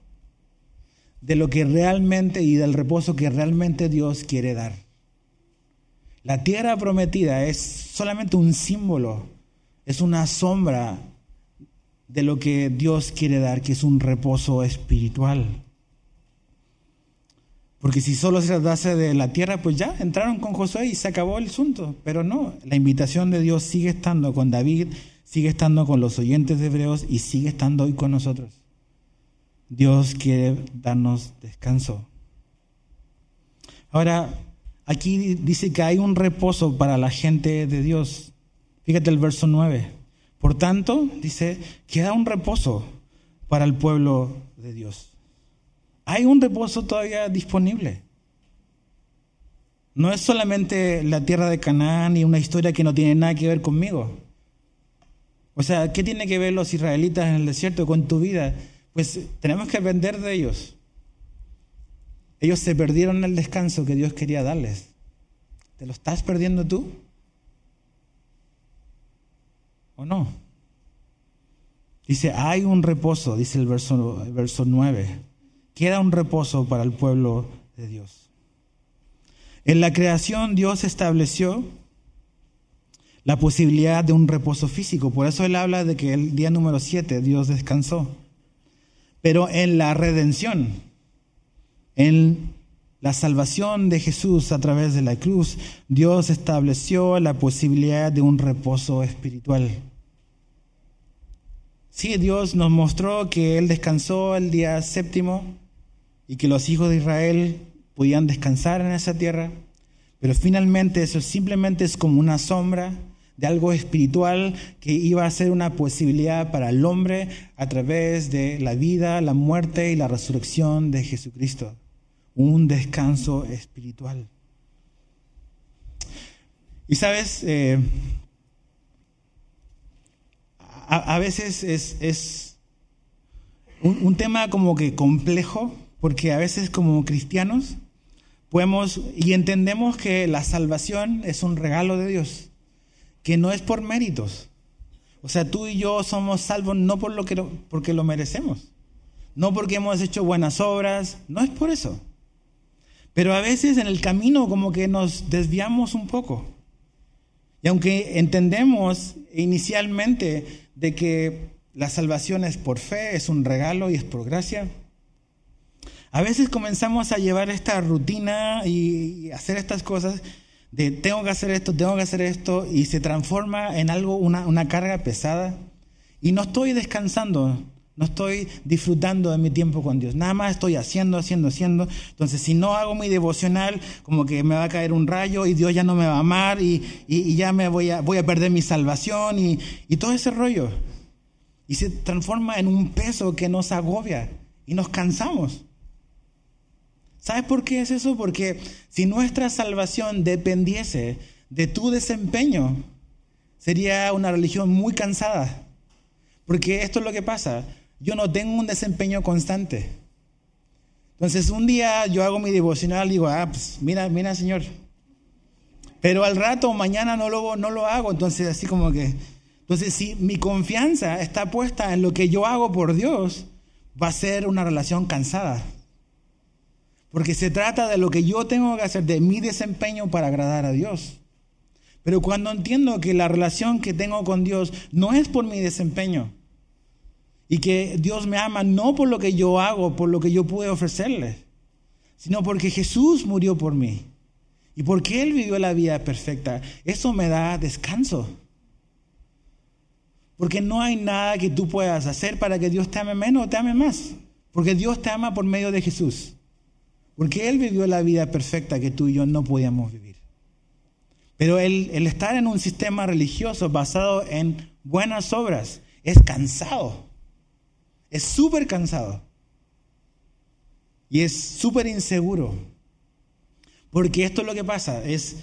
de lo que realmente y del reposo que realmente Dios quiere dar. La tierra prometida es solamente un símbolo, es una sombra de lo que Dios quiere dar, que es un reposo espiritual. Porque si solo se tratase de la tierra, pues ya entraron con Josué y se acabó el asunto. Pero no, la invitación de Dios sigue estando con David, sigue estando con los oyentes de Hebreos y sigue estando hoy con nosotros. Dios quiere darnos descanso. Ahora, aquí dice que hay un reposo para la gente de Dios. Fíjate el verso 9. Por tanto, dice, queda un reposo para el pueblo de Dios. Hay un reposo todavía disponible. No es solamente la tierra de Canaán y una historia que no tiene nada que ver conmigo. O sea, ¿qué tiene que ver los israelitas en el desierto con tu vida? Pues tenemos que aprender de ellos. Ellos se perdieron el descanso que Dios quería darles. ¿Te lo estás perdiendo tú? ¿O no? Dice, hay un reposo, dice el verso, el verso 9. Queda un reposo para el pueblo de Dios. En la creación Dios estableció la posibilidad de un reposo físico. Por eso él habla de que el día número 7 Dios descansó. Pero en la redención, en la salvación de Jesús a través de la cruz, Dios estableció la posibilidad de un reposo espiritual. Sí, Dios nos mostró que Él descansó el día séptimo y que los hijos de Israel podían descansar en esa tierra, pero finalmente eso simplemente es como una sombra de algo espiritual que iba a ser una posibilidad para el hombre a través de la vida, la muerte y la resurrección de Jesucristo. Un descanso espiritual. Y sabes, eh, a, veces es, un, un tema como que complejo, porque a veces como cristianos podemos y entendemos que la salvación es un regalo de Dios que no es por méritos. O sea, tú y yo somos salvos no por lo que porque lo merecemos, no porque hemos hecho buenas obras, no es por eso. Pero a veces en el camino como que nos desviamos un poco. Y aunque entendemos inicialmente de que la salvación es por fe, es un regalo y es por gracia, a veces comenzamos a llevar esta rutina y hacer estas cosas de tengo que hacer esto, tengo que hacer esto, y se transforma en algo, una, una carga pesada. Y no estoy descansando, no estoy disfrutando de mi tiempo con Dios. Nada más estoy haciendo, haciendo, haciendo. Entonces, si no hago mi devocional, como que me va a caer un rayo y Dios ya no me va a amar y, y, ya me voy a, voy a perder mi salvación y, y todo ese rollo. Y se transforma en un peso que nos agobia y nos cansamos. ¿Sabes por qué es eso? Porque si nuestra salvación dependiese de tu desempeño, sería una religión muy cansada. Porque esto es lo que pasa. Yo no tengo un desempeño constante. Entonces un día yo hago mi devocional y digo, ah, pues mira, mira Señor. Pero al rato, mañana no lo, no lo hago. Entonces así como que... Entonces si mi confianza está puesta en lo que yo hago por Dios, va a ser una relación cansada. Porque se trata de lo que yo tengo que hacer, de mi desempeño para agradar a Dios. Pero cuando entiendo que la relación que tengo con Dios no es por mi desempeño y que Dios me ama no por lo que yo hago, por lo que yo pude ofrecerle, sino porque Jesús murió por mí y porque Él vivió la vida perfecta, eso me da descanso. Porque no hay nada que tú puedas hacer para que Dios te ame menos o te ame más. Porque Dios te ama por medio de Jesús. Porque Él vivió la vida perfecta que tú y yo no podíamos vivir. Pero el, el estar en un sistema religioso basado en buenas obras es cansado. Es súper cansado. Y es súper inseguro. Porque esto es lo que pasa, es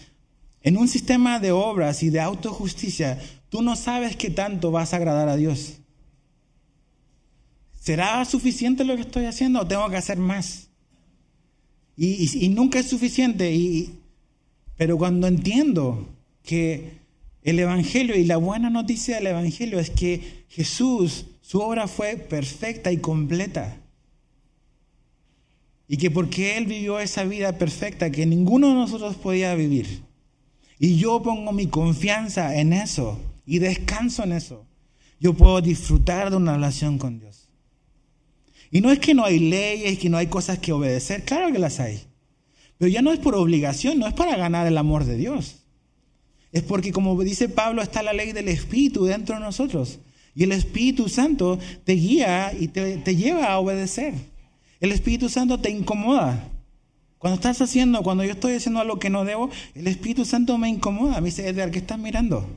en un sistema de obras y de autojusticia, tú no sabes qué tanto vas a agradar a Dios. ¿Será suficiente lo que estoy haciendo o tengo que hacer más? Y, nunca es suficiente. Y, pero cuando entiendo que el Evangelio y la buena noticia del Evangelio es que Jesús, su obra fue perfecta y completa. Y que porque Él vivió esa vida perfecta que ninguno de nosotros podía vivir. Y yo pongo mi confianza en eso y descanso en eso. Yo puedo disfrutar de una relación con Dios. Y no es que no hay leyes, que no hay cosas que obedecer, claro que las hay. Pero ya no es por obligación, no es para ganar el amor de Dios. Es porque, como dice Pablo, está la ley del Espíritu dentro de nosotros. Y el Espíritu Santo te guía y te, lleva a obedecer. El Espíritu Santo te incomoda. Cuando estás haciendo, cuando yo estoy haciendo algo que no debo, el Espíritu Santo me incomoda. Me dice, Edgar, ¿qué estás mirando?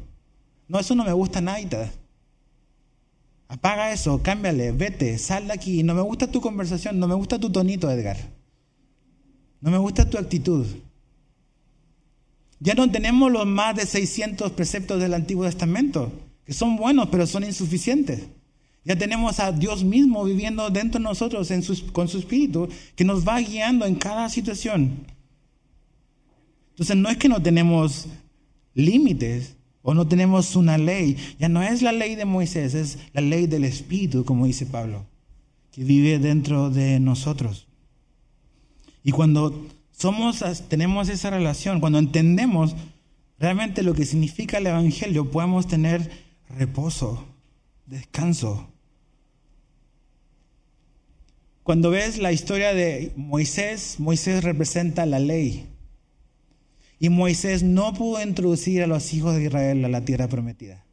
No, eso no me gusta nada. Apaga eso, cámbiale, vete, sal de aquí. No me gusta tu conversación, no me gusta tu tonito, Edgar. No me gusta tu actitud. Ya no tenemos los más de 600 preceptos del Antiguo Testamento, que son buenos, pero son insuficientes. Ya tenemos a Dios mismo viviendo dentro de nosotros con su espíritu, que nos va guiando en cada situación. Entonces no es que no tenemos límites, o no tenemos una ley. Ya no es la ley de Moisés, es la ley del Espíritu, como dice Pablo, que vive dentro de nosotros. Y cuando somos, tenemos esa relación, cuando entendemos realmente lo que significa el Evangelio, podemos tener reposo, descanso. Cuando ves la historia de Moisés, Moisés representa la ley. Y Moisés no pudo introducir a los hijos de Israel a la tierra prometida.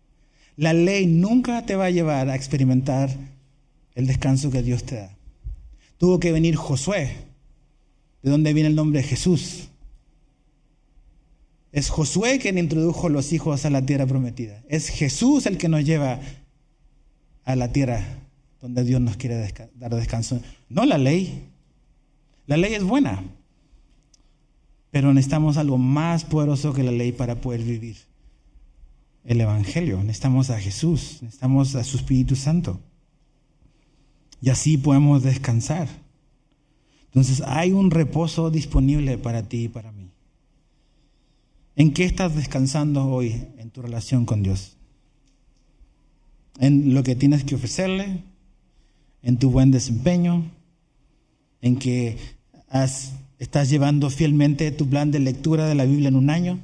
La ley nunca te va a llevar a experimentar el descanso que Dios te da. Tuvo que venir Josué, de donde viene el nombre de Jesús. Es Josué quien introdujo los hijos a la tierra prometida. Es Jesús el que nos lleva a la tierra donde Dios nos quiere dar descanso. No la ley. La ley es buena, pero necesitamos algo más poderoso que la ley para poder vivir. El Evangelio. Necesitamos a Jesús, necesitamos a su Espíritu Santo. Y así podemos descansar. Entonces hay un reposo disponible para ti y para mí. ¿En qué estás descansando hoy en tu relación con Dios? ¿En lo que tienes que ofrecerle? ¿En tu buen desempeño? ¿En que has ¿Estás llevando fielmente tu plan de lectura de la Biblia en un año?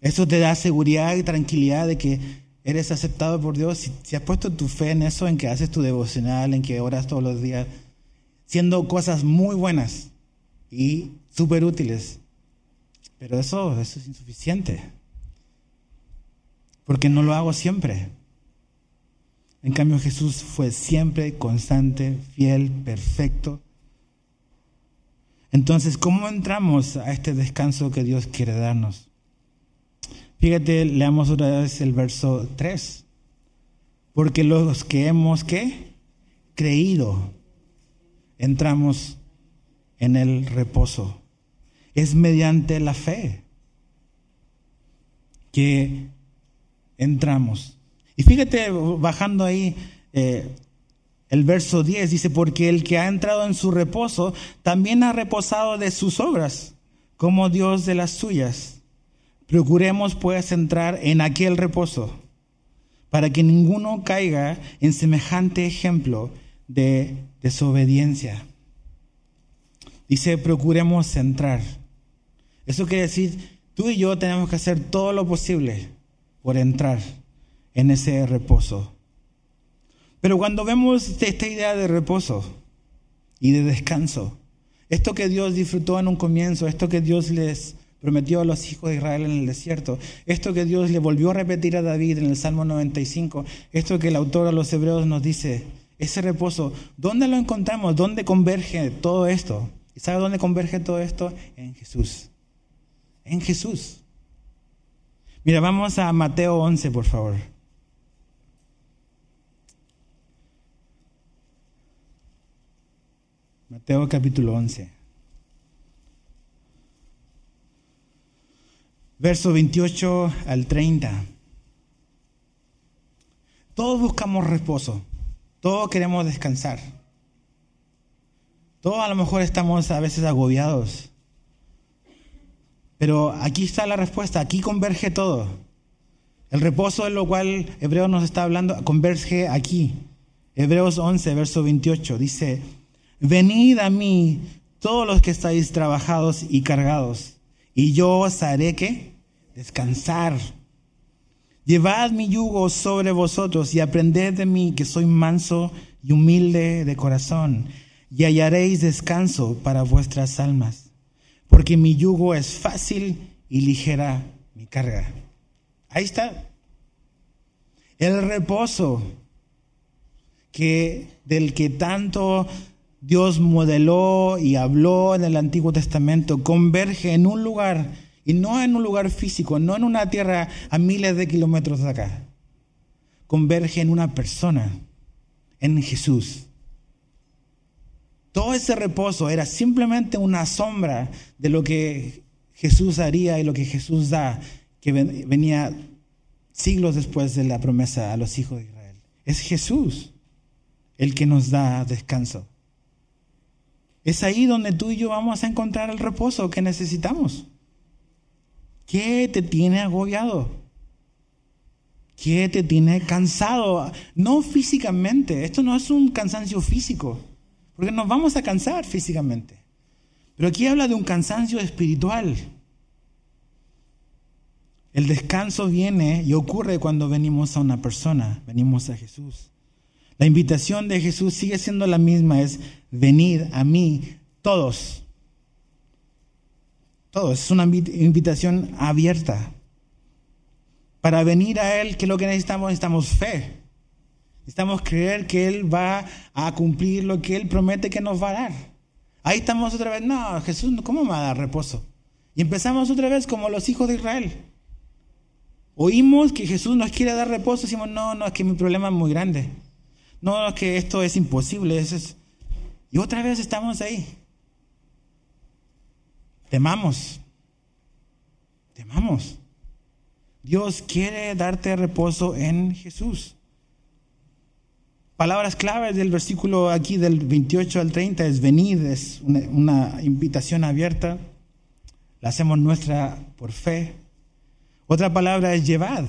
Eso te da seguridad y tranquilidad de que eres aceptado por Dios. Si, has puesto tu fe en eso, en que haces tu devocional, en que oras todos los días, siendo cosas muy buenas y súper útiles. Pero eso, eso es insuficiente. Porque no lo hago siempre. En cambio Jesús fue siempre constante, fiel, perfecto. Entonces, ¿cómo entramos a este descanso que Dios quiere darnos? Fíjate, leamos otra vez el verso 3. Porque los que hemos ¿qué? creído, entramos en el reposo. Es mediante la fe que entramos. Y fíjate, bajando ahí eh, el verso 10, dice, porque el que ha entrado en su reposo también ha reposado de sus obras, como Dios de las suyas. Procuremos pues entrar en aquel reposo, para que ninguno caiga en semejante ejemplo de desobediencia. Dice, procuremos entrar. Eso quiere decir, tú y yo tenemos que hacer todo lo posible por entrar en ese reposo. Pero cuando vemos esta idea de reposo y de descanso, esto que Dios disfrutó en un comienzo, esto que Dios les prometió a los hijos de Israel en el desierto, esto que Dios le volvió a repetir a David en el Salmo 95, esto que el autor a los hebreos nos dice, ese reposo, ¿dónde lo encontramos? ¿Dónde converge todo esto? ¿Y sabe dónde converge todo esto? En Jesús. En Jesús. Mira, vamos a Mateo 11, por favor. Mateo capítulo 11. Verso 28 al 30. Todos buscamos reposo, todos queremos descansar. Todos a lo mejor estamos a veces agobiados. Pero aquí está la respuesta, aquí converge todo. El reposo en lo cual Hebreos nos está hablando converge aquí. Hebreos 11, verso 28 dice, Venid a mí todos los que estáis trabajados y cargados, y yo os haré que descansar. Llevad mi yugo sobre vosotros y aprended de mí que soy manso y humilde de corazón, y hallaréis descanso para vuestras almas, porque mi yugo es fácil y ligera mi carga. Ahí está. El reposo que del que tanto Dios modeló y habló en el Antiguo Testamento converge en un lugar, y no en un lugar físico, no en una tierra a miles de kilómetros de acá. Converge en una persona, en Jesús. Todo ese reposo era simplemente una sombra de lo que Jesús haría y lo que Jesús da, que venía siglos después de la promesa a los hijos de Israel. Es Jesús el que nos da descanso. Es ahí donde tú y yo vamos a encontrar el reposo que necesitamos. ¿Qué te tiene agobiado? ¿Qué te tiene cansado? No físicamente, esto no es un cansancio físico, porque nos vamos a cansar físicamente. Pero aquí habla de un cansancio espiritual. El descanso viene y ocurre cuando venimos a una persona, venimos a Jesús. La invitación de Jesús sigue siendo la misma, es venid a mí todos. Todos, es una invitación abierta. Para venir a Él, ¿qué es lo que necesitamos? Necesitamos fe. Necesitamos creer que Él va a cumplir lo que Él promete que nos va a dar. Ahí estamos otra vez, no, Jesús, ¿cómo me va a dar reposo? Y empezamos otra vez como los hijos de Israel. Oímos que Jesús nos quiere dar reposo, decimos, no, no, es que mi problema es muy grande. No, que esto es imposible. Y otra vez estamos ahí. Temamos. Temamos. Dios quiere darte reposo en Jesús. Palabras claves del versículo aquí del 28 al 30 es venid, es una, una invitación abierta. La hacemos nuestra por fe. Otra palabra es llevad.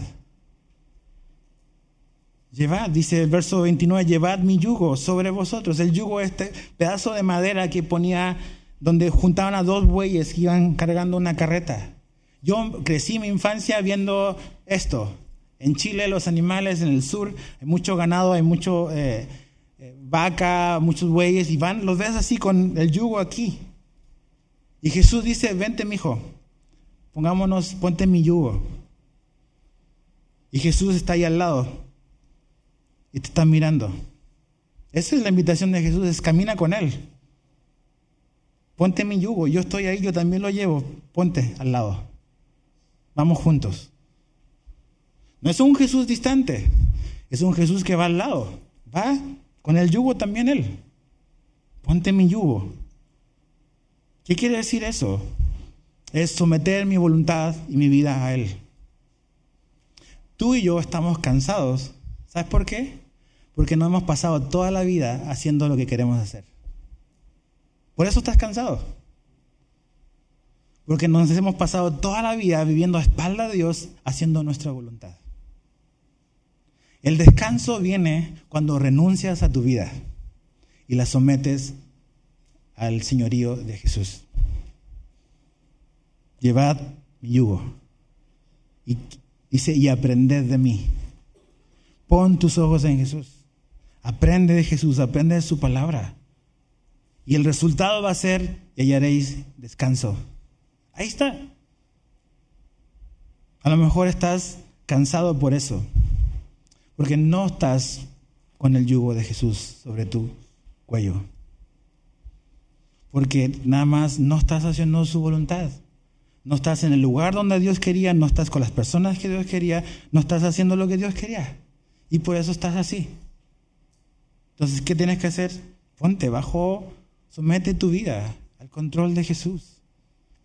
Llevad, dice el verso 29, llevad mi yugo sobre vosotros. El yugo es este pedazo de madera que ponía donde juntaban a dos bueyes que iban cargando una carreta. Yo crecí mi infancia viendo esto. En Chile los animales, en el sur, hay mucho ganado, hay mucho eh, eh, vaca, muchos bueyes, y van, los ves así con el yugo aquí. Y Jesús dice, vente, mijo, pongámonos, ponte mi yugo. Y Jesús está ahí al lado y te está mirando. Esa es la invitación de Jesús, es camina con Él. Ponte mi yugo, yo estoy ahí, yo también lo llevo, ponte al lado. Vamos juntos. No es un Jesús distante, es un Jesús que va al lado. Va con el yugo también Él. Ponte mi yugo. ¿Qué quiere decir eso? Es someter mi voluntad y mi vida a Él. Tú y yo estamos cansados. ¿Sabes por qué? Porque no hemos pasado toda la vida haciendo lo que queremos hacer. Por eso estás cansado. Porque nos hemos pasado toda la vida viviendo a espalda de Dios haciendo nuestra voluntad. El descanso viene cuando renuncias a tu vida y la sometes al señorío de Jesús. Llevad mi yugo y dice y aprended de mí. Pon tus ojos en Jesús. Aprende de Jesús, aprende de su palabra. Y el resultado va a ser y hallaréis descanso. Ahí está. A lo mejor estás cansado por eso, porque no estás con el yugo de Jesús sobre tu cuello. Porque nada más no estás haciendo su voluntad. No estás en el lugar donde Dios quería, no estás con las personas que Dios quería, no estás haciendo lo que Dios quería. Y por eso estás así. Entonces, ¿qué tienes que hacer? Ponte bajo, somete tu vida al control de Jesús.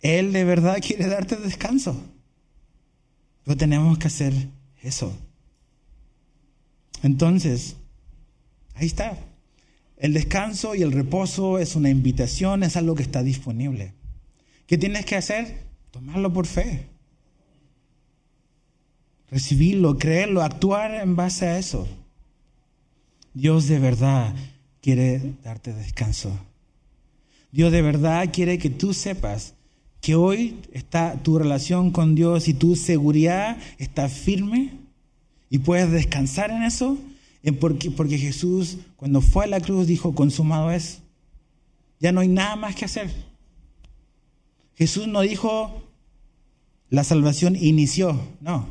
Él de verdad quiere darte descanso. Pero tenemos que hacer eso. Entonces, ahí está. El descanso y el reposo es una invitación, es algo que está disponible. ¿Qué tienes que hacer? Tomarlo por fe. Recibirlo, creerlo, actuar en base a eso. Dios de verdad quiere darte descanso. Dios de verdad quiere que tú sepas que hoy está tu relación con Dios y tu seguridad está firme y puedes descansar en eso, porque, porque Jesús cuando fue a la cruz dijo, consumado es. Ya no hay nada más que hacer. Jesús no dijo, la salvación inició, no,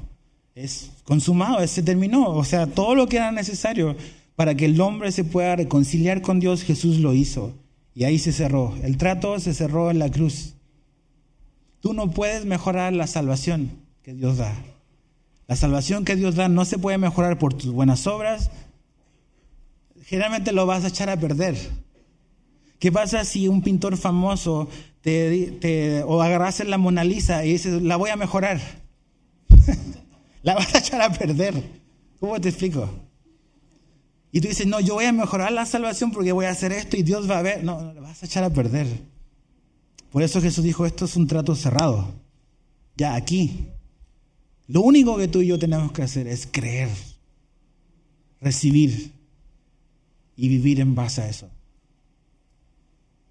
es consumado, se terminó. O sea, todo lo que era necesario para que el hombre se pueda reconciliar con Dios, Jesús lo hizo. Y ahí se cerró. El trato se cerró en la cruz. Tú no puedes mejorar la salvación que Dios da. La salvación que Dios da no se puede mejorar por tus buenas obras. Generalmente lo vas a echar a perder. ¿Qué pasa si un pintor famoso te, o agarras en la Mona Lisa y dices, la voy a mejorar? la vas a echar a perder. ¿Cómo te explico? Y tú dices, no, yo voy a mejorar la salvación porque voy a hacer esto y Dios va a ver. No, la vas a echar a perder. Por eso Jesús dijo, esto es un trato cerrado. Ya aquí. Lo único que tú y yo tenemos que hacer es creer, recibir y vivir en base a eso.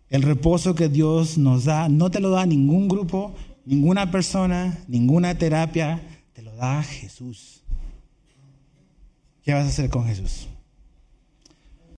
El reposo que Dios nos da no te lo da ningún grupo, ninguna persona, ninguna terapia, te lo da Jesús. ¿Qué vas a hacer con Jesús?